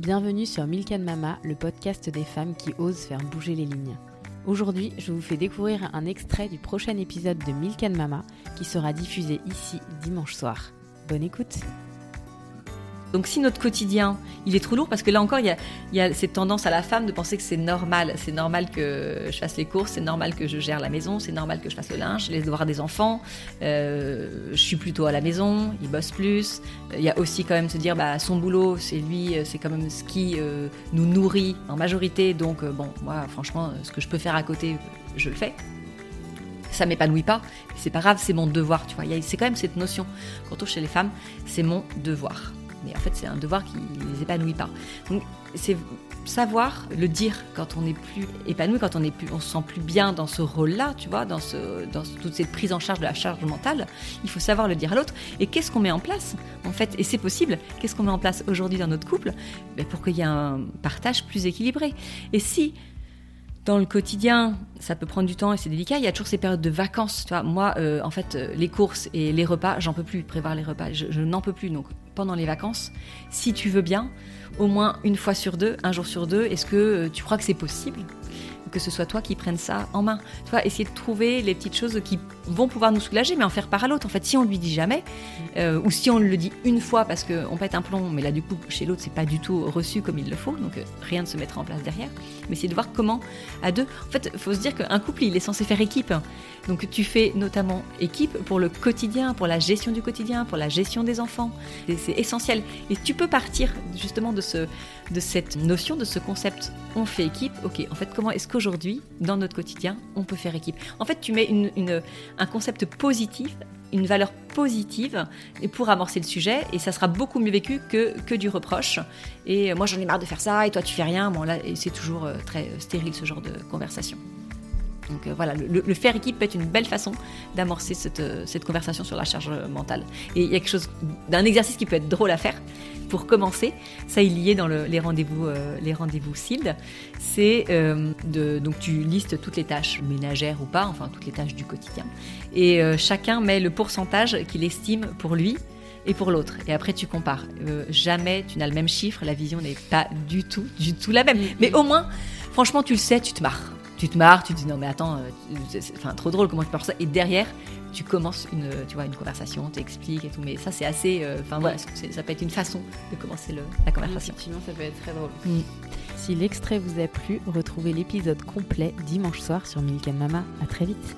Bienvenue sur Milk Mama, le podcast des femmes qui osent faire bouger les lignes. Aujourd'hui, je vous fais découvrir un extrait du prochain épisode de Milk Mama qui sera diffusé ici dimanche soir. Bonne écoute donc si notre quotidien, il est trop lourd, parce que là encore, il y a, cette tendance à la femme de penser que c'est normal. C'est normal que je fasse les courses, c'est normal que je gère la maison, c'est normal que je fasse le linge, les devoirs des enfants. Euh, je suis plutôt à la maison, il bosse plus. Il y a aussi quand même se dire, bah, son boulot, c'est lui, c'est quand même ce qui euh, nous nourrit en majorité. Donc euh, bon, moi, franchement, ce que je peux faire à côté, je le fais ça m'épanouit pas, c'est pas grave, c'est mon devoir, tu vois. C'est quand même cette notion, quand chez les femmes, c'est mon devoir mais en fait c'est un devoir qui ne les épanouit pas. Donc c'est savoir le dire quand on n'est plus épanoui, quand on est plus, on se sent plus bien dans ce rôle-là, tu vois, dans, ce, dans toute cette prise en charge de la charge mentale, il faut savoir le dire à l'autre. Et qu'est-ce qu'on met en place, en fait, et c'est possible, qu'est-ce qu'on met en place aujourd'hui dans notre couple? Ben, pour qu'il y ait un partage plus équilibré. Et si dans le quotidien, ça peut prendre du temps et c'est délicat. Il y a toujours ces périodes de vacances. Tu vois. Moi, euh, en fait, euh, les courses et les repas, j'en peux plus prévoir les repas. Je, je n'en peux plus. Donc, pendant les vacances, si tu veux bien, au moins une fois sur deux, un jour sur deux, est-ce que euh, tu crois que c'est possible? Que ce soit toi qui prennes ça en main. Tu vois, essayer de trouver les petites choses qui vont pouvoir nous soulager, mais en faire part à l'autre. En fait, si on lui dit jamais, euh, ou si on le dit une fois parce qu'on pète un plomb, mais là du coup chez l'autre c'est pas du tout reçu comme il le faut, donc euh, rien ne se mettra en place derrière. Mais c'est de voir comment à deux. En fait, faut se dire qu'un couple il est censé faire équipe. Donc tu fais notamment équipe pour le quotidien, pour la gestion du quotidien, pour la gestion des enfants. C'est essentiel. Et tu peux partir justement de, ce, de cette notion, de ce concept. On fait équipe. Ok, en fait, comment est-ce qu'aujourd'hui, dans notre quotidien, on peut faire équipe? En fait, tu mets un concept positif une valeur positive pour amorcer le sujet et ça sera beaucoup mieux vécu que, que du reproche. Et moi j'en ai marre de faire ça et toi tu fais rien. Bon là c'est toujours euh, très stérile ce genre de conversation. Donc euh, voilà, le, faire équipe peut être une belle façon d'amorcer cette, euh, cette, conversation sur la charge mentale. Et il y a quelque chose d'un exercice qui peut être drôle à faire pour commencer. Ça est lié dans les rendez-vous, euh, les rendez-vous SILD. C'est de donc tu listes toutes les tâches ménagères ou pas, enfin toutes les tâches du quotidien, et chacun met le pourcentage qu'il estime pour lui et pour l'autre. Et après, tu compares. jamais tu n'as le même chiffre, la vision n'est pas du tout, du tout la même. Mais au moins, franchement, tu le sais, tu te marres tu te marres, tu te dis non mais attends, euh, c'est enfin trop drôle comment tu peux ça. Et derrière, tu commences une, tu vois, une conversation, t'expliques et tout. Mais ça c'est assez, euh, enfin voilà, ça peut être une façon de commencer le, la conversation. Effectivement, ça peut être très drôle. Mm. Si l'extrait vous a plu, retrouvez l'épisode complet dimanche soir sur Milk Mama. À très vite.